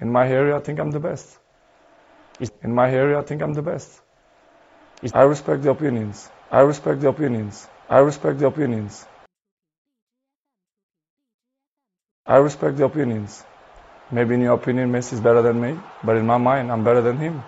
In my area, I think I'm the best. In my area, I think I'm the best. I respect the opinions. I respect the opinions. I respect the opinions. I respect the opinions. Maybe in your opinion, Messi is better than me, but in my mind, I'm better than him.